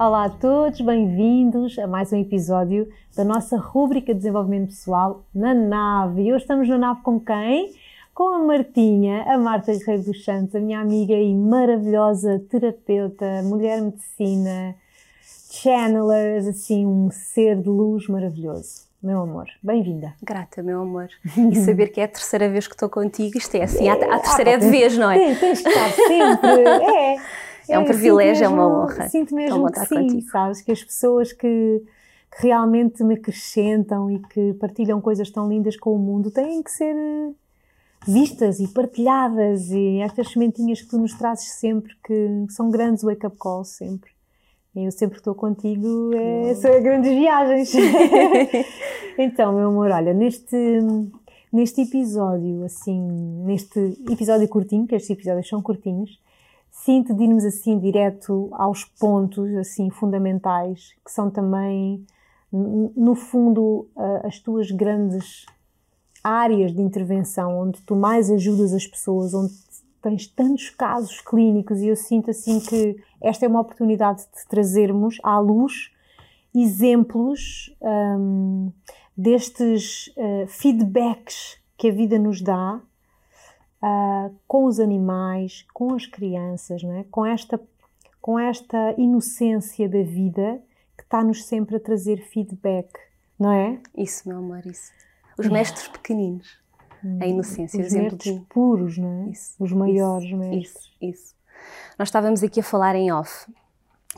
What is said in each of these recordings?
Olá a todos, bem-vindos a mais um episódio da nossa rúbrica de desenvolvimento pessoal na nave. E hoje estamos na nave com quem? Com a Martinha, a Marta Guerreiro dos Santos, a minha amiga e maravilhosa terapeuta, mulher medicina, channeler, assim, um ser de luz maravilhoso. Meu amor, bem-vinda. Grata, meu amor. E saber que é a terceira vez que estou contigo, isto é assim, a, a terceira é de vez, não é? Sim, tens de estar sempre. É, é um privilégio, é uma honra. Sinto mesmo que sim, contigo. sabes? Que as pessoas que, que, realmente me acrescentam e que partilham coisas tão lindas com o mundo têm que ser eh, vistas e partilhadas e estas sementinhas que tu nos trazes sempre que são grandes wake-up calls sempre. Eu sempre estou contigo, é, são grandes viagens. então, meu amor, olha, neste, neste episódio, assim, neste episódio curtinho, que estes episódios são curtinhos, sinto de irmos assim direto aos pontos, assim, fundamentais, que são também, no fundo, as tuas grandes áreas de intervenção, onde tu mais ajudas as pessoas, onde tens tantos casos clínicos e eu sinto assim que esta é uma oportunidade de trazermos à luz exemplos um, destes uh, feedbacks que a vida nos dá uh, com os animais, com as crianças, não é? com, esta, com esta inocência da vida que está-nos sempre a trazer feedback, não é? Isso, meu amor, isso. Os mestres pequeninos a inocência, os de... puros, não é? Isso, os maiores isso, mestres. Isso, isso. Nós estávamos aqui a falar em off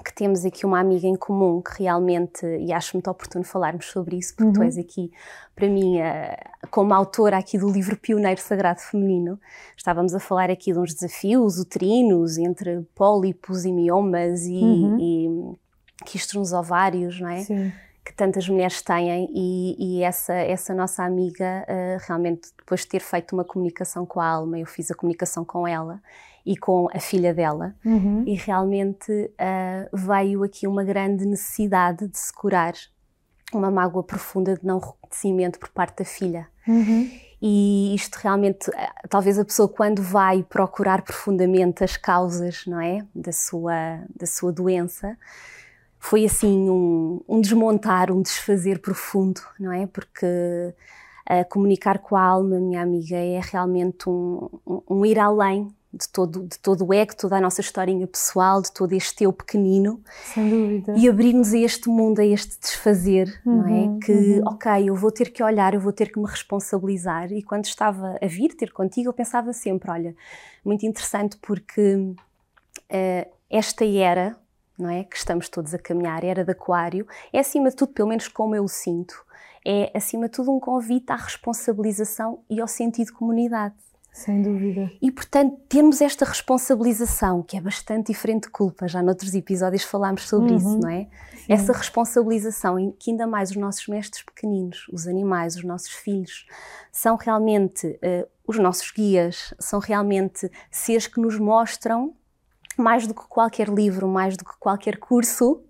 que temos aqui uma amiga em comum que realmente, e acho muito oportuno falarmos sobre isso, porque uhum. tu és aqui, para mim, como autora aqui do livro Pioneiro Sagrado Feminino, estávamos a falar aqui de uns desafios uterinos entre pólipos e miomas e, uhum. e quistos nos ovários, não é? Sim que tantas mulheres têm e, e essa, essa nossa amiga uh, realmente depois de ter feito uma comunicação com a Alma, eu fiz a comunicação com ela e com a filha dela uhum. e realmente uh, veio aqui uma grande necessidade de se curar uma mágoa profunda de não reconhecimento por parte da filha. Uhum. E isto realmente, eh, talvez a pessoa quando vai procurar profundamente as causas, não é, da sua da sua doença, foi assim um, um, desmontar, um desfazer profundo, não é? Porque uh, comunicar com a alma, minha amiga, é realmente um, um, um, ir além de todo, de todo o ego, toda a nossa historinha pessoal, de todo este eu pequenino. Sem dúvida. E abrir-nos a este mundo, a este desfazer, uhum, não é? Uhum, que, uhum. ok, eu vou ter que olhar, eu vou ter que me responsabilizar. E quando estava a vir ter contigo, eu pensava sempre, olha, muito interessante porque uh, esta era não é? Que estamos todos a caminhar, era de Aquário, é acima de tudo, pelo menos como eu o sinto, é acima de tudo um convite à responsabilização e ao sentido de comunidade. Sem dúvida. E portanto, temos esta responsabilização, que é bastante diferente de culpa, já noutros episódios falámos sobre uhum. isso, não é? Sim. Essa responsabilização em que ainda mais os nossos mestres pequeninos, os animais, os nossos filhos, são realmente uh, os nossos guias, são realmente seres que nos mostram mais do que qualquer livro, mais do que qualquer curso,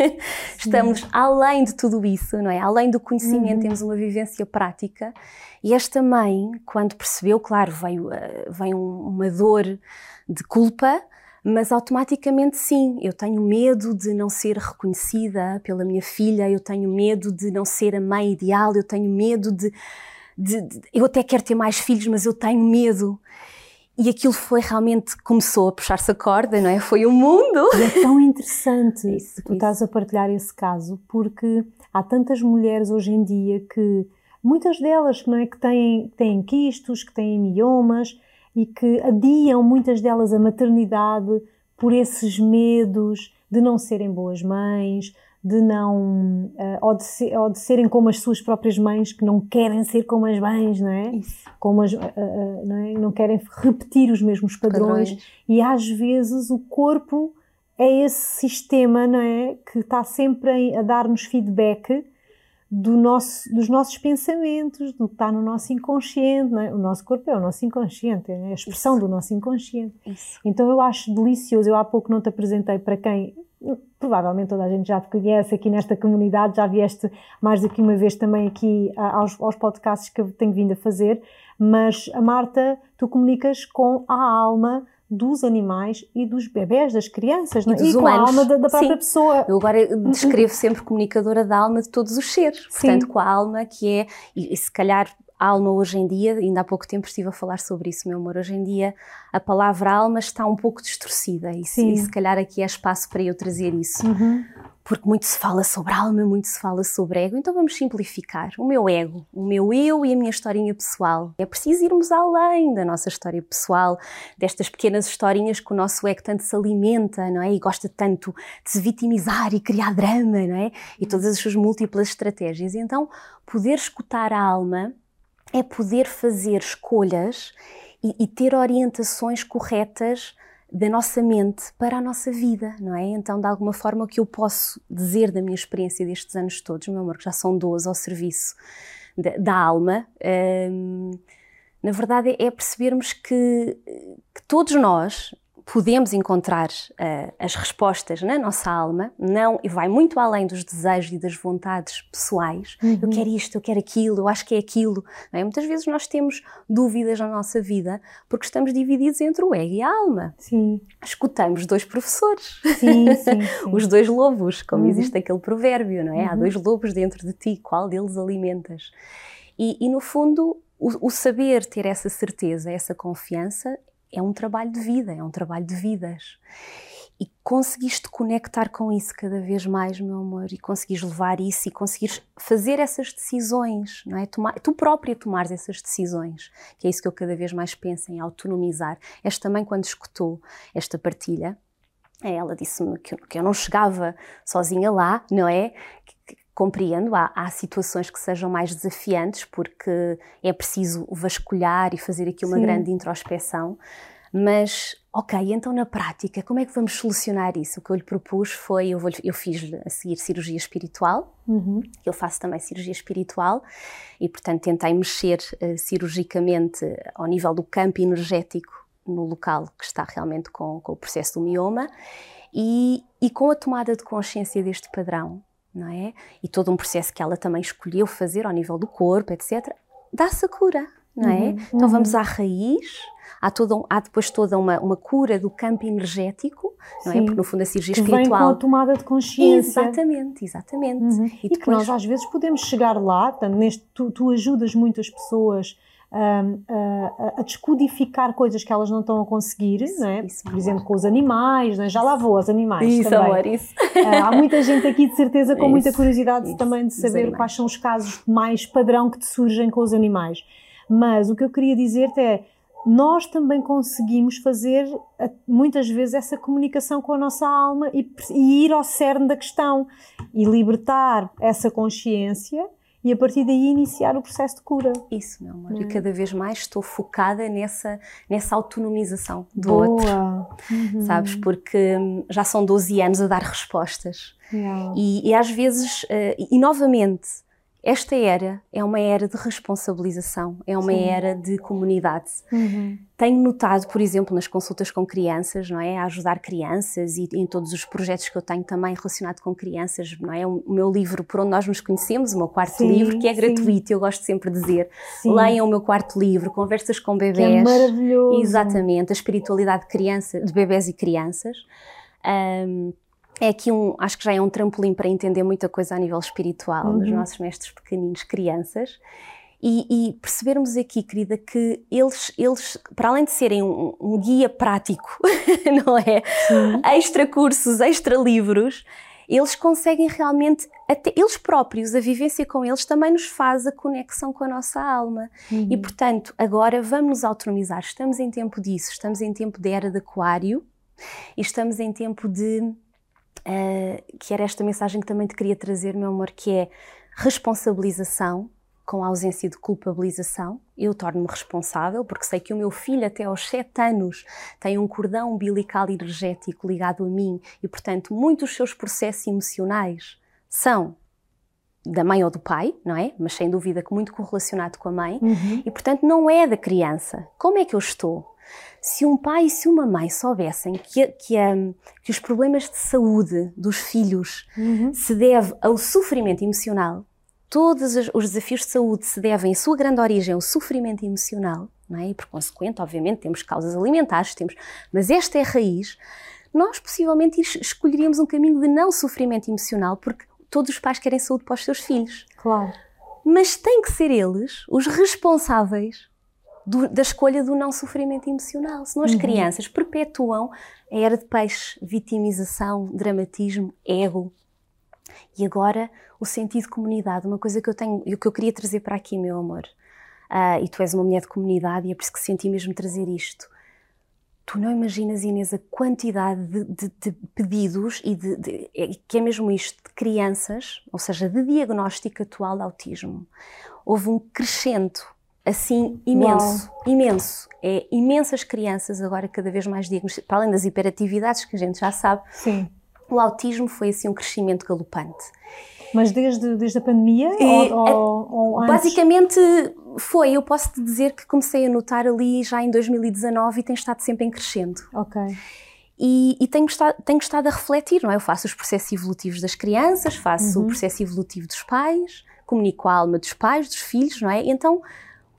estamos além de tudo isso, não é? Além do conhecimento, uhum. temos uma vivência prática. E esta mãe, quando percebeu, claro, veio, eh, veio uma dor de culpa, mas automaticamente sim, eu tenho medo de não ser reconhecida pela minha filha, eu tenho medo de não ser a mãe ideal, eu tenho medo de, de, de eu até quero ter mais filhos, mas eu tenho medo. E aquilo foi realmente, começou a puxar-se a corda, não é? Foi o mundo. E é tão interessante isso, tu estás a partilhar esse caso, porque há tantas mulheres hoje em dia que, muitas delas, não é? Que têm, têm quistos, que têm miomas e que adiam, muitas delas, a maternidade por esses medos de não serem boas mães, de não uh, ou, de ser, ou, de serem como as suas próprias mães que não querem ser como as mães, não é? Isso. Como as, uh, uh, não, é? não querem repetir os mesmos padrões. padrões e às vezes o corpo é esse sistema, não é, que está sempre a, a dar-nos feedback do nosso, dos nossos pensamentos, do que está no nosso inconsciente. É? O nosso corpo é o nosso inconsciente, é a expressão Isso. do nosso inconsciente. Isso. Então eu acho delicioso. Eu há pouco não te apresentei para quem provavelmente toda a gente já te conhece aqui nesta comunidade, já vieste mais do que uma vez também aqui aos, aos podcasts que eu tenho vindo a fazer, mas a Marta, tu comunicas com a alma dos animais e dos bebés, das crianças, é? e, e com a alma da, da própria Sim. pessoa. Eu agora descrevo sempre comunicadora da alma de todos os seres, portanto, com a alma que é, e, e se calhar alma hoje em dia, ainda há pouco tempo estive a falar sobre isso, meu amor, hoje em dia a palavra alma está um pouco distorcida e, se, e se calhar aqui é espaço para eu trazer isso. Uhum. Porque muito se fala sobre alma, muito se fala sobre ego, então vamos simplificar. O meu ego, o meu eu e a minha historinha pessoal. É preciso irmos além da nossa história pessoal, destas pequenas historinhas que o nosso ego tanto se alimenta, não é? E gosta tanto de se vitimizar e criar drama, não é? E todas as suas múltiplas estratégias. Então, poder escutar a alma é poder fazer escolhas e, e, ter orientações corretas da nossa mente para a nossa vida, não é? Então, de alguma forma, o que eu posso dizer da minha experiência destes anos todos, meu amor, que já são 12 ao serviço da, da alma, hum, na verdade é percebermos que, que todos nós, podemos encontrar uh, as respostas na nossa alma, não e vai muito além dos desejos e das vontades pessoais. Uhum. Eu quero isto, eu quero aquilo, eu acho que é aquilo. É? Muitas vezes nós temos dúvidas na nossa vida porque estamos divididos entre o ego e a alma. Sim. Escutamos dois professores, sim, sim, os dois lobos, como uhum. existe aquele provérbio, não é? Uhum. Há dois lobos dentro de ti, qual deles alimentas? E, e no fundo o, o, saber ter essa certeza, essa confiança, é um trabalho de vida, é um trabalho de vidas. E conseguiste conectar com isso cada vez mais, meu amor, e conseguires levar isso e conseguires fazer essas decisões, não é? Tomar, tu própria tomares essas decisões, que é isso que eu cada vez mais penso em autonomizar. Esta também, quando escutou esta partilha, ela disse-me que, eu não chegava sozinha lá, não é? Compreendo, há, há, situações que sejam mais desafiantes porque é preciso vasculhar e fazer aqui uma Sim. grande introspeção, mas ok, então na prática, como é que vamos solucionar isso? O que eu lhe propus foi, eu, vou, eu fiz a seguir cirurgia espiritual, uhum. eu faço também cirurgia espiritual e portanto tentei mexer uh, cirurgicamente ao nível do campo energético no local que está realmente com, com o processo do mioma e, e com a tomada de consciência deste padrão não é? E todo um processo que ela também escolheu fazer ao nível do corpo, etc. Dá-se a cura, não é? Uhum, então uhum. vamos à raiz, há, todo há depois toda uma, uma cura do campo energético, não é? Sim, é? Porque no fundo a cirurgia que espiritual. Vem com a tomada de consciência. Exatamente, exatamente. Uhum. E, e depois... que nós às vezes podemos chegar lá, portanto, neste, tu, tu ajudas muitas pessoas a, a, descodificar coisas que elas não estão a conseguir, isso, é? Isso, por exemplo, com os animais, é? já lá vou aos animais isso, também. Amor, isso. Uh, há muita gente aqui de certeza com muita curiosidade também de saber quais são os casos mais padrão que te surgem com os animais. Mas o que eu queria dizer-te é, nós também conseguimos fazer muitas vezes essa comunicação com a nossa alma e, e ir ao cerne da questão e libertar essa consciência e a partir daí iniciar o processo de cura. Isso, meu amor. É? E cada vez mais estou focada nessa, nessa autonomização do Boa. outro. Uhum. Sabes? Porque hum, já são 12 anos a dar respostas. Yeah. E, e, às vezes, uh, e novamente, esta era é uma era de responsabilização, é uma Sim. era de comunidade. Uhum. Tenho notado, por exemplo, nas consultas com crianças, não é, a ajudar crianças e em todos os projetos que eu tenho também relacionado com crianças, não é, o meu livro por onde nós nos conhecemos, o meu quarto sim, livro, que é gratuito, sim. eu gosto sempre de dizer, sim. leiam o meu quarto livro, conversas com bebés, que é maravilhoso. exatamente, a espiritualidade de criança, de bebés e crianças. Um, é aqui um, acho que já é um trampolim para entender muita coisa a nível espiritual uhum. dos nossos mestres pequeninos, crianças. E, e, percebermos aqui, querida, que eles, eles para além de serem um, um guia prático, não é? Sim. Extra cursos, extra livros, eles conseguem realmente, até eles próprios, a vivência com eles também nos faz a conexão com a nossa alma. Uhum. E portanto, agora vamos nos autonomizar. Estamos em tempo disso, estamos em tempo de era de Aquário e estamos em tempo de uh, que era esta mensagem que também te queria trazer, meu amor, que é responsabilização com a ausência de culpabilização. Eu torno-me responsável porque sei que o meu filho até aos 7 anos tem um cordão umbilical energético ligado a mim e, portanto, muitos dos seus processos emocionais são da mãe ou do pai, não é? Mas sem dúvida que muito correlacionado com a mãe. Uhum. E, portanto, não é da criança. Como é que eu estou? Se um pai e se uma mãe soubessem que, que, um, que os problemas de saúde dos filhos uhum. se deve ao sofrimento emocional, todos os desafios de saúde se devem, em sua grande origem, ao sofrimento emocional, não é? E por consequente, obviamente, temos causas alimentares, temos, mas esta é a raiz. Nós possivelmente escolheríamos um caminho de não sofrimento emocional, porque todos os pais querem saúde para os seus filhos. Claro. Mas têm que ser eles os responsáveis do, da escolha do não sofrimento emocional. Senão as uhum. crianças perpetuam a era de peixe, vitimização, dramatismo, ego. E agora o sentido de comunidade, uma coisa que eu tenho e o que eu queria trazer para aqui, meu amor. Uh, e tu és uma mulher de comunidade e é por isso que senti mesmo trazer isto. Tu não imaginas, Inês, a quantidade de, de, de pedidos e de, de, é, que é mesmo isto, de crianças, ou seja, de diagnóstico atual de autismo. Houve um crescendo assim imenso, Uau. imenso. É imensas crianças agora cada vez mais diagnosticadas, para além das hiperatividades que a gente já sabe. Sim. O autismo foi assim um crescimento galopante. Mas desde, desde a pandemia? E, ou, ou, ou basicamente foi. Eu posso te dizer que comecei a notar ali já em 2019 e tem estado sempre em crescendo. Ok. E, e tenho, estado, tenho estado a refletir, não é? Eu faço os processos evolutivos das crianças, faço uhum. o processo evolutivo dos pais, comunico a alma dos pais, dos filhos, não é? Então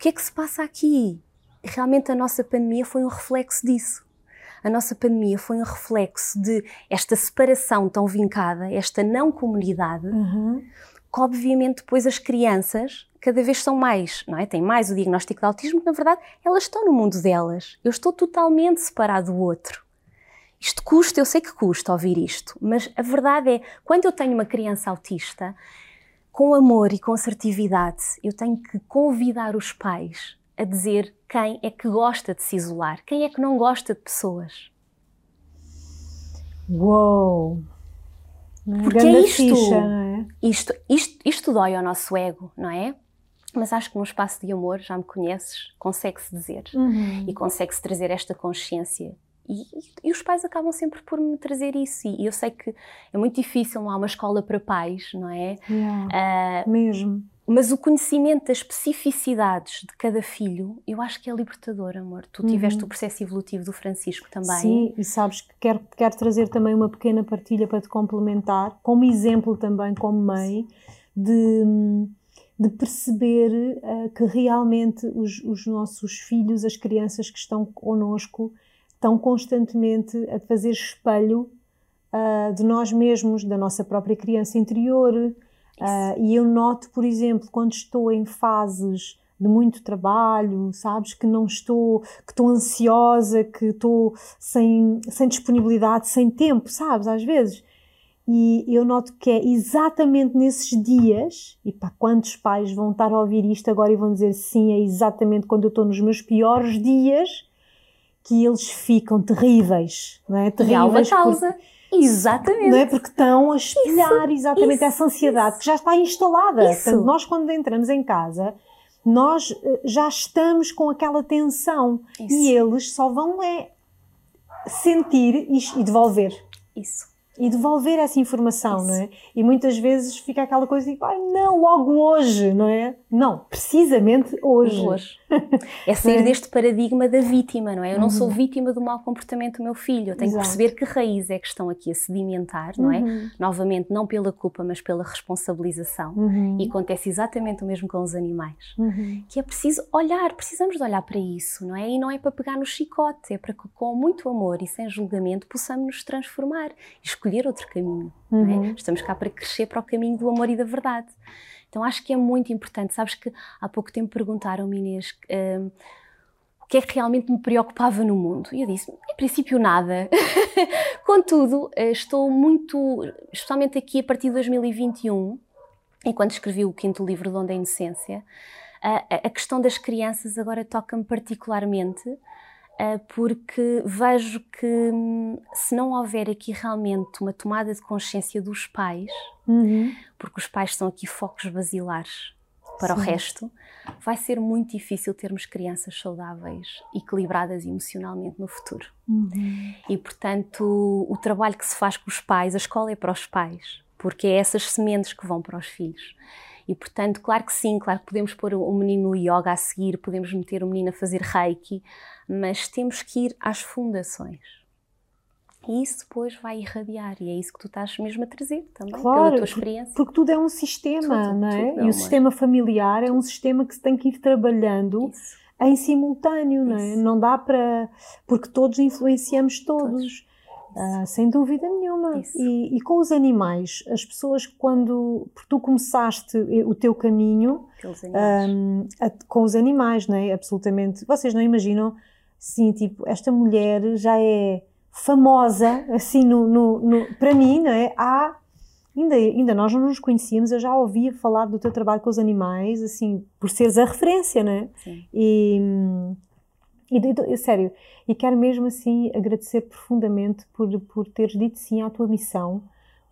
que é que se passa aqui? Realmente a nossa pandemia foi um reflexo disso. A nossa pandemia foi um reflexo de esta separação tão vincada, esta não comunidade, uhum. que obviamente depois as crianças cada vez são mais, não é? Têm mais o diagnóstico de autismo, que na verdade elas estão no mundo delas. Eu estou totalmente separado do outro. Isto custa, eu sei que custa ouvir isto, mas a verdade é, quando eu tenho uma criança autista, com amor e com assertividade, eu tenho que convidar os pais a dizer quem é que gosta de se isolar, quem é que não gosta de pessoas. Uou! Porque é isto, ficha, é? isto, isto, isto dói ao nosso ego, não é? Mas acho que num espaço de amor, já me conheces, consegue-se dizer uhum. e consegue-se trazer esta consciência e, e, os pais acabam sempre por me trazer isso. E eu sei que é muito difícil, não há uma escola para pais, não é? Yeah, uh, mesmo. Mas o conhecimento das especificidades de cada filho, eu acho que é libertador, amor. Tu tiveste uhum. o processo evolutivo do Francisco também. Sim, e sabes que quero, quero trazer também uma pequena partilha para te complementar, como exemplo também, como mãe, de, de perceber uh, que realmente os, os nossos filhos, as crianças que estão connosco, estão constantemente a fazer espelho uh, de nós mesmos, da nossa própria criança interior. Uh, e eu noto, por exemplo, quando estou em fases de muito trabalho, sabes, que não estou, que estou ansiosa, que estou sem, sem disponibilidade, sem tempo, sabes, às vezes. E eu noto que é exatamente nesses dias, e para quantos pais vão estar a ouvir isto agora e vão dizer sim, é exatamente quando eu estou nos meus piores dias, que eles ficam terríveis, não é? Terríveis. E causa. Porque, exatamente. Não é? Porque estão a espelhar isso, exatamente isso, essa ansiedade isso. que já está instalada. Isso. Portanto, nós quando entramos em casa, nós eh, já estamos com aquela tensão e eles só vão é sentir e devolver. Isso e devolver essa informação, Isso. não é? E muitas vezes fica aquela coisa de, ai não, logo hoje, não é? Não, precisamente hoje. Hoje. É sair é. deste paradigma da vítima, não é? Eu não uhum. sou vítima do mau comportamento do meu filho, eu tenho Exato. que perceber que raízes é que estão aqui a sedimentar, não é? Uhum. Novamente, não pela culpa, mas pela responsabilização. Uhum. E acontece exatamente o mesmo com os animais. Uhum. Que é preciso olhar, precisamos de olhar para isso, não é? E não é para pegar no chicote, é para que com muito amor e sem julgamento possamos nos transformar, escolher escolher outro caminho. É? Uhum. É? Estamos cá para crescer para o caminho do amor e da verdade. Então acho que é muito importante. Sabes que há pouco tempo perguntaram-me, Inês, uh, o que é que realmente me preocupava no mundo? E eu disse, em princípio, nada. Contudo, uh, estou muito, especialmente aqui a partir de 2021, enquanto escrevi o quinto livro de Onde a Inocência, a questão das crianças agora toca-me particularmente eh, porque vejo que hum, se não houver aqui realmente uma tomada de consciência dos pais, uhum. porque os pais são aqui focos basilares para Sim. o resto, vai ser muito difícil termos crianças saudáveis, equilibradas emocionalmente no futuro. Uhum. E portanto, o trabalho que se faz com os pais, a escola é para os pais, porque é essas sementes que vão para os filhos. E portanto, claro que sim, claro que podemos pôr o menino no yoga a seguir, podemos meter o menino a fazer reiki, mas temos que ir às fundações. E isso depois vai irradiar, e é isso que tu estás mesmo a trazer também, claro, pela tua experiência. Porque tudo é um sistema, tudo, não é? Tudo, e o sistema familiar é um sistema que se tem que ir trabalhando em simultâneo, não é? Não dá para. porque todos influenciamos todos. todos. Uh, sem dúvida nenhuma. E, e, com os animais, as pessoas, quando. Tu começaste o teu caminho um, a, com os animais, não é? Absolutamente. Vocês não imaginam, sim, tipo, esta mulher já é famosa, assim, no, no, no para mim, não é? Há. Ainda, ainda nós não nos conhecíamos, eu já ouvia falar do teu trabalho com os animais, assim, por seres a referência, não é? Sim. E e, sério, e quero mesmo assim agradecer profundamente por, por teres dito sim à tua missão,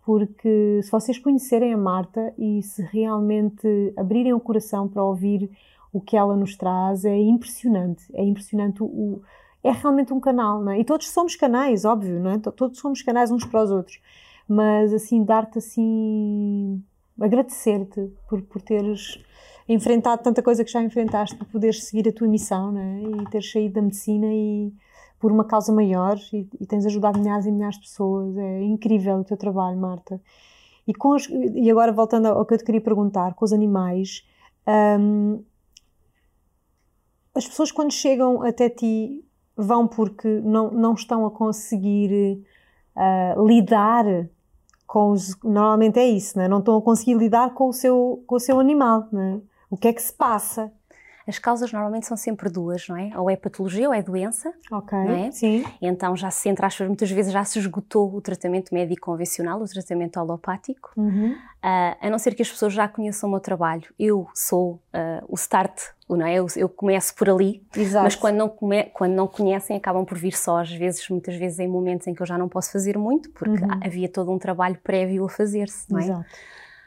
porque se vocês conhecerem a Marta e se realmente abrirem o coração para ouvir o que ela nos traz, é impressionante. É impressionante o, é realmente um canal, não é? E todos somos canais, óbvio, não é? Todos somos canais uns para os outros. Mas assim, dar-te assim, agradecer-te por, por teres enfrentado tanta coisa que já enfrentaste para poderes seguir a tua missão né? e teres saído da medicina e por uma causa maior e, e, tens ajudado milhares e milhares de pessoas. É incrível o teu trabalho, Marta. E, com os, e agora voltando ao que eu te queria perguntar, com os animais, hum, as pessoas quando chegam até ti vão porque não, não estão a conseguir uh, lidar com os. Normalmente é isso, não, é? não estão a conseguir lidar com o seu, com o seu animal. Não é? O que é que se passa? As causas normalmente são sempre duas, não é? Ou é patologia ou é doença. Ok. É? Sim. Então já se, entre aspas, muitas vezes já se esgotou o tratamento médico convencional, o tratamento alopático. Uhum. Uh, a não ser que as pessoas já conheçam o meu trabalho. Eu sou uh, o start, não é? Eu, eu, começo por ali. Exato. Mas quando não, come, quando não conhecem, acabam por vir só, às vezes, muitas vezes em momentos em que eu já não posso fazer muito, porque uhum. havia todo um trabalho prévio a fazer-se, não é? Exato.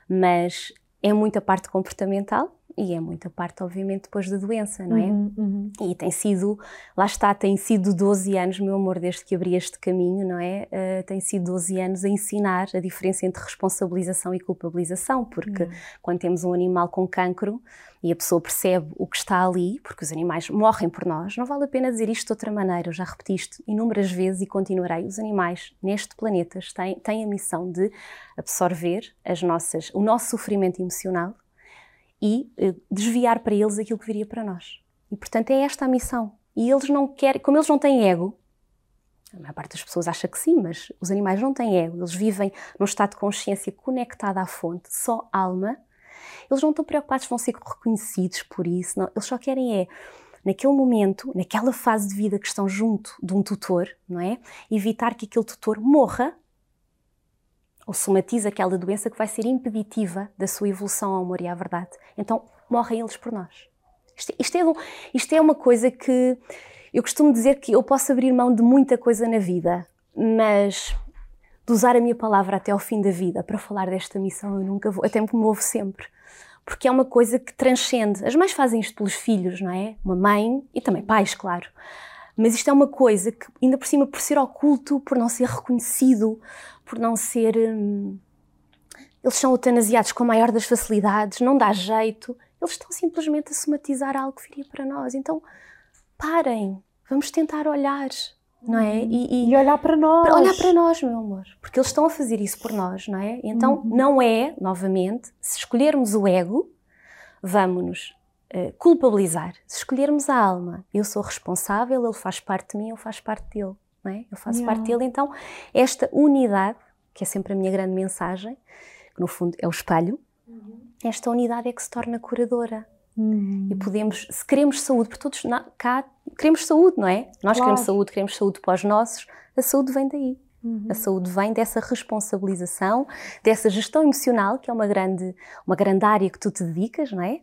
Mas é muita parte comportamental e é muita parte, obviamente, depois da doença, não é? Uhum, uhum. E tem sido, lá está, tem sido 12 anos, meu amor, desde que abri este caminho, não é? Uh, tem sido 12 anos a ensinar a diferença entre responsabilização e culpabilização, porque uhum. quando temos um animal com cancro e a pessoa percebe o que está ali, porque os animais morrem por nós, não vale a pena dizer isto de outra maneira, eu já repeti isto inúmeras vezes e continuarei. Os animais neste planeta têm, têm a missão de absorver as nossas, o nosso sofrimento emocional e uh, desviar para eles aquilo que viria para nós. E portanto é esta a missão. E eles não querem, como eles não têm ego, a maior parte das pessoas acha que sim, mas os animais não têm ego, eles vivem num estado de consciência conectado à fonte, só alma. Eles não estão preocupados, vão ser reconhecidos por isso, não. eles só querem é naquele momento, naquela fase de vida que estão junto de um tutor, não é? Evitar que aquele tutor morra ou somatiza aquela doença que vai ser impeditiva da sua evolução ao amor e à verdade. Então, morrem eles por nós. Isto, isto, é, isto é uma coisa que eu costumo dizer que eu posso abrir mão de muita coisa na vida, mas de usar a minha palavra até ao fim da vida para falar desta missão eu nunca vou, até me movo sempre. Porque é uma coisa que transcende. As mães fazem isto pelos filhos, não é? Uma mãe e também pais, claro. Mas isto é uma coisa que, ainda por cima, por ser oculto, por não ser reconhecido, por não ser. Hum, eles são eutanasiados com a maior das facilidades, não dá jeito. Eles estão simplesmente a somatizar algo que viria para nós. Então, parem, vamos tentar olhar, não é? Uhum. E, e, e olhar para nós. Para olhar para nós, meu amor. Porque eles estão a fazer isso por nós, não é? Então, uhum. não é, novamente, se escolhermos o ego, vamos-nos culpabilizar. Se escolhermos a alma, eu sou responsável, ele faz parte de mim, eu faço parte dele não é? Eu faço yeah. parte dele, então esta unidade, que é sempre a minha grande mensagem, que no fundo é o espelho, uhum. esta unidade é que se torna curadora. Uhum. E podemos, se queremos saúde, porque todos cá queremos saúde, não é? Nós claro. queremos saúde, queremos saúde para os nossos, a saúde vem daí. Uhum. A saúde vem dessa responsabilização, dessa gestão emocional, que é uma grande, uma grande área que tu te dedicas, não é?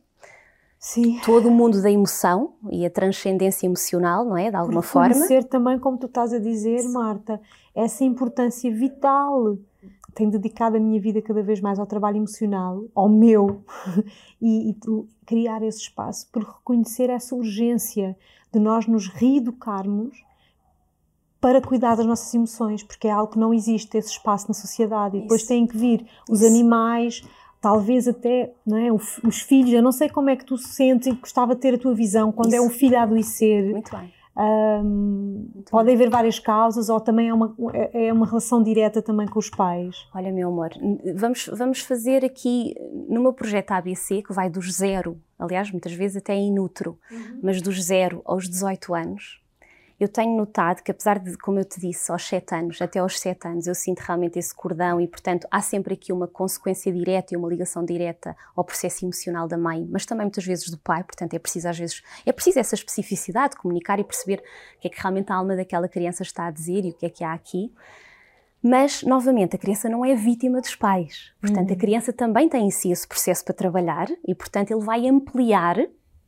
Sim. todo o mundo da emoção e a transcendência emocional, não é? De alguma forma. ser também, como tu estás a dizer, Marta, essa importância vital. Tenho dedicado a minha vida cada vez mais ao trabalho emocional, ao meu, e, e criar esse espaço por reconhecer essa urgência de nós nos reeducarmos para cuidar das nossas emoções, porque é algo que não existe esse espaço na sociedade. E depois têm que vir os Isso. animais, talvez até não é, os filhos, eu não sei como é que tu sentes e gostava de ter a tua visão quando Isso. é um filho a adoecer. Muito bem. Um, pode haver várias causas ou também é uma, é, é uma relação direta também com os pais? Olha, meu amor, vamos, vamos fazer aqui no meu projeto ABC, que vai dos zero, aliás, muitas vezes até in utero, uhum. mas dos zero aos 18 anos, eu tenho notado que, apesar de, como eu te disse, aos 7 anos, até aos 7 anos, eu sinto realmente esse cordão e, portanto, há sempre aqui uma consequência direta e uma ligação direta ao processo emocional da mãe, mas também muitas vezes do pai, portanto, é preciso às vezes, é preciso essa especificidade, comunicar e perceber o que é que realmente a alma daquela criança está a dizer e o que é que há aqui. Mas, novamente, a criança não é vítima dos pais. Portanto, uhum. a criança também tem em si esse processo para trabalhar e, portanto, ele vai ampliar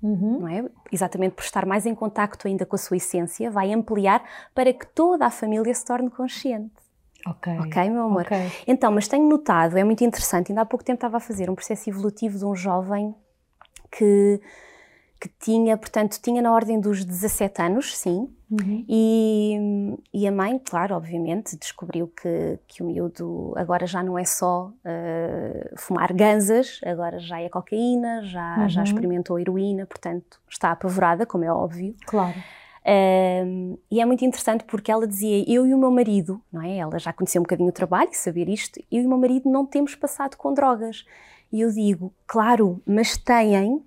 Uhum. Não é? Exatamente por estar mais em contacto ainda com a sua essência, vai ampliar para que toda a família se torne consciente. Ok. Ok, meu amor? Okay. Então, mas tenho notado, é muito interessante, ainda há pouco tempo estava a fazer um processo evolutivo de um jovem que que tinha, portanto, tinha na ordem dos 17 anos, sim, uhum. e, e, a mãe, claro, obviamente, descobriu que, que o miúdo agora já não é só uh, fumar ganzas, agora já é cocaína, já, uhum. já experimentou heroína, portanto, está apavorada, como é óbvio. Claro. Um, e é muito interessante porque ela dizia: Eu e o meu marido, não é? Ela já conhecia um bocadinho o trabalho saber isto, eu e o meu marido não temos passado com drogas. E eu digo: Claro, mas têm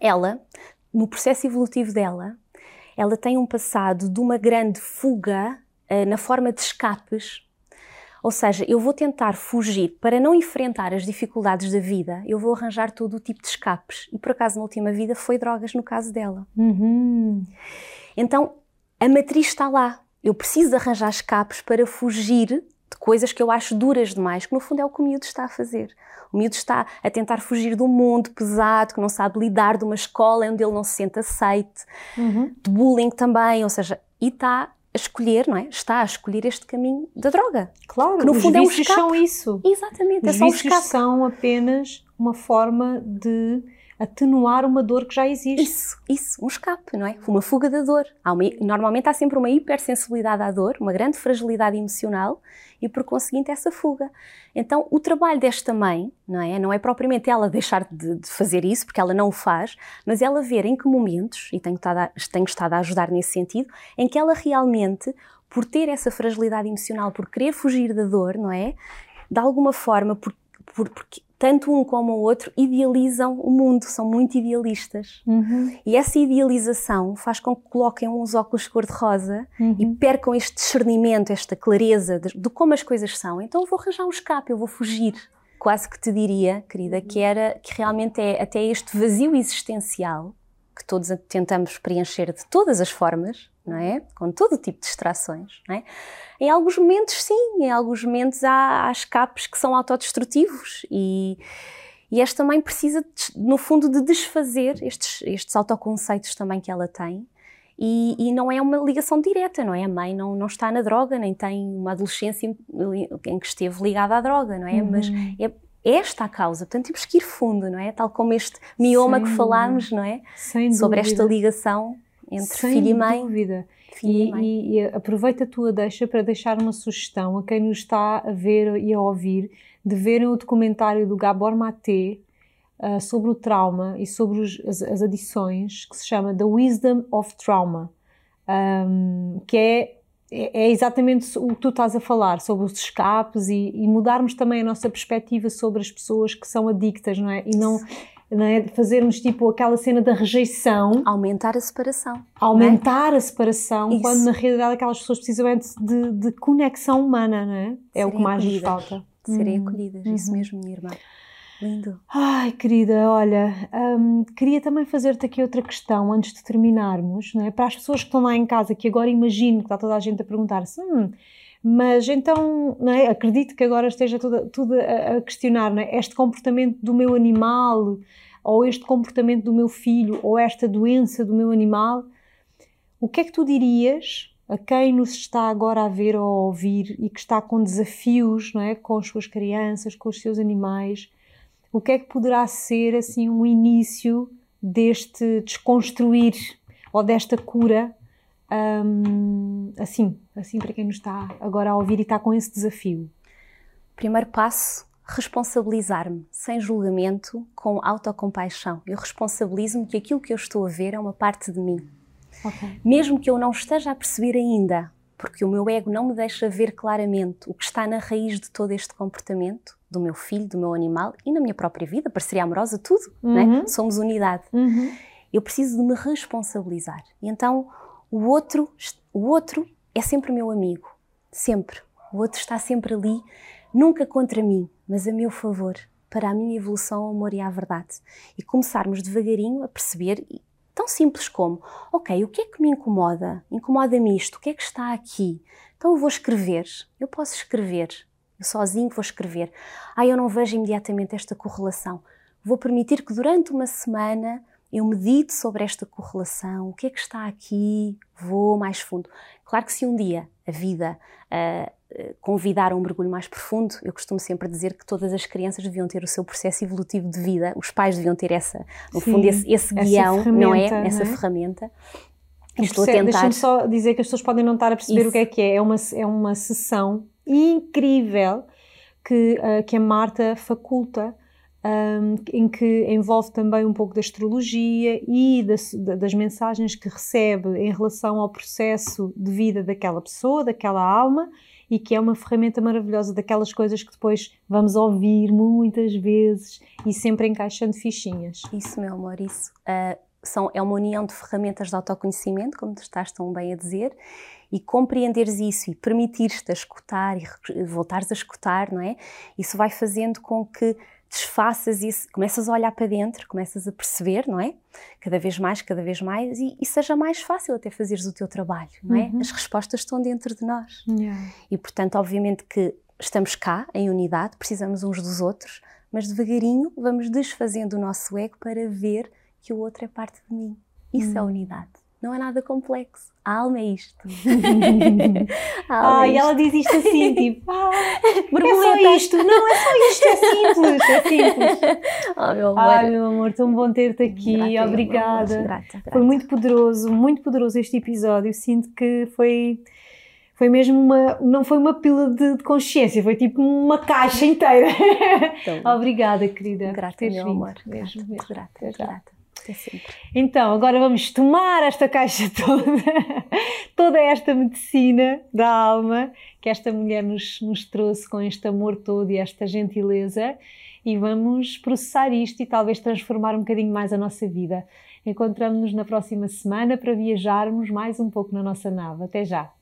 ela, no processo evolutivo dela, ela tem um passado de uma grande fuga uh, na forma de escapes. Ou seja, eu vou tentar fugir para não enfrentar as dificuldades da vida, eu vou arranjar todo o tipo de escapes. E por acaso, na última vida, foi drogas no caso dela. Uhum. Então, a matriz está lá. Eu preciso arranjar escapes para fugir de coisas que eu acho duras demais, que no fundo é o que o miúdo está a fazer. O miúdo está a tentar fugir do mundo pesado, que não sabe lidar de uma escola onde ele não se sente aceite, uhum. de bullying também, ou seja, e está a escolher, não é? Está a escolher este caminho da droga. Claro, que no fundo é um escape. são isso. Exatamente, os é só um escape. são apenas uma forma de atenuar uma dor que já existe. Isso, isso, um escape, não é? Uma fuga da dor. Há uma, normalmente há sempre uma hipersensibilidade à dor, uma grande fragilidade emocional e, por conseguinte, essa fuga. Então, o trabalho desta mãe, não é? Não é propriamente ela deixar de, de fazer isso, porque ela não o faz, mas ela ver em que momentos, e tenho estado, a, tenho estado a ajudar nesse sentido, em que ela realmente, por ter essa fragilidade emocional, por querer fugir da dor, não é? De alguma forma, por, por, porque tanto um como o outro idealizam o mundo, são muito idealistas. Uhum. E essa idealização faz com que coloquem uns óculos cor-de-rosa uhum. e percam este discernimento, esta clareza de, de, como as coisas são. Então eu vou arranjar um escape, eu vou fugir. Quase que te diria, querida, que era que realmente é até este vazio existencial que todos tentamos preencher de todas as formas, não é? Com todo tipo de distrações, não é? Em alguns momentos, sim, em alguns momentos há, há escapes que são autodestrutivos e, e esta mãe precisa, no fundo, de desfazer estes, estes autoconceitos também que ela tem. E, e, não é uma ligação direta, não é? A mãe não, não está na droga, nem tem uma adolescência em que esteve ligada à droga, não é? Uhum. Mas é, esta a causa, portanto temos que ir fundo, não é? Tal como este mioma Sem que falámos, não é? Sem Sobre dúvida. esta ligação entre Sem filho e mãe. Dúvida. E, e, e, aproveita a tua deixa para deixar uma sugestão a quem nos está a ver e a ouvir de verem o documentário do Gabor Maté uh, sobre o trauma e sobre os, as, as, adições que se chama The Wisdom of Trauma, um, que é, é, é exatamente o que tu estás a falar sobre os escapes e, e, mudarmos também a nossa perspectiva sobre as pessoas que são adictas, não é? E não não é? fazermos tipo aquela cena da rejeição. Aumentar a separação. É? Aumentar é? a separação, Isso. quando na realidade aquelas pessoas precisam de, de conexão humana, não é? É Serem o que mais nos falta. Serem hum. acolhidas, uhum. isso mesmo, minha irmã. Lindo. Ai, querida, olha, hum, queria também fazer-te aqui outra questão antes de terminarmos, não é? Para as pessoas que estão lá em casa, que agora imagino que está toda a gente a perguntar-se, hum, mas então, não é? acredito que agora esteja tudo, a, questionar, não é? este comportamento do meu animal, ou este comportamento do meu filho, ou esta doença do meu animal, o que é que tu dirias a quem nos está agora a ver ou a ouvir e que está com desafios, não é? com as suas crianças, com os seus animais, o que é que poderá ser assim um início deste desconstruir ou desta cura um, assim, assim para quem nos está agora a ouvir e está com esse desafio? Primeiro passo, responsabilizar-me sem julgamento, com autocompaixão. Eu responsabilizo-me que aquilo que eu estou a ver é uma parte de mim. Okay. Mesmo que eu não esteja a perceber ainda, porque o meu ego não me deixa ver claramente o que está na raiz de todo este comportamento, do meu filho, do meu animal e na minha própria vida, parceria amorosa, tudo, uhum. né? somos unidade. Uhum. Eu preciso de me responsabilizar. E então o outro, o outro é sempre meu amigo, sempre. O outro está sempre ali, nunca contra mim, mas a meu favor, para a minha evolução ao amor e à verdade. E começarmos devagarinho a perceber, tão simples como, ok, o que é que me incomoda? Incomoda-me isto, o que é que está aqui? Então eu vou escrever, eu posso escrever, eu sozinho vou escrever. Ah, eu não vejo imediatamente esta correlação. Vou permitir que durante uma semana eu medito sobre esta correlação, o que é que está aqui, vou mais fundo. Claro que se um dia a vida uh, convidar a um mergulho mais profundo, eu costumo sempre dizer que todas as crianças deviam ter o seu processo evolutivo de vida, os pais deviam ter essa, no Sim, fundo, esse, esse guião, não é? Não Essa é? ferramenta. Estou a tentar... Deixa-me só dizer que as pessoas podem não estar a perceber Isso. o que é que é. É uma, é uma sessão incrível que, uh, que a Marta faculta um, em que envolve também um pouco da astrologia e das, das, mensagens que recebe em relação ao processo de vida daquela pessoa, daquela alma, e que é uma ferramenta maravilhosa daquelas coisas que depois vamos ouvir muitas vezes e sempre encaixando fichinhas. Isso, meu amor, isso. Uh, são, é uma união de ferramentas de autoconhecimento, como tu estás tão bem a dizer, e compreenderes isso e permitires-te a escutar e voltares a escutar, não é? Isso vai fazendo com que desfaças isso, começas a olhar para dentro, começas a perceber, não é? Cada vez mais, cada vez mais, e, e seja mais fácil até fazeres o teu trabalho, não é? Uhum. As respostas estão dentro de nós. Yeah. E portanto, obviamente que estamos cá em unidade, precisamos uns dos outros, mas devagarinho vamos desfazendo o nosso ego para ver que o outro é parte de mim. Isso uhum. é unidade não é nada complexo. A alma é isto. ah, é e ela diz isto assim, tipo, ah, é só isto. Não, é só isto, é simples, é simples. Oh, meu amor. Ai, meu amor, tão bom ter-te aqui, grata, obrigada. Grata, grata. Foi muito poderoso, muito poderoso este episódio. Sinto que foi foi mesmo uma, não foi uma pila de, de consciência, foi tipo uma caixa inteira. Então, Obrigada, querida. Grata, meu amor. Mesmo, mesmo. Grata, grata. Então, agora vamos tomar esta caixa toda, toda esta medicina da alma que esta mulher nos, nos trouxe com este amor todo e esta gentileza e vamos processar isto e talvez transformar um bocadinho mais a nossa vida. Encontramos-nos na próxima semana para viajarmos mais um pouco na nossa nave. Até já!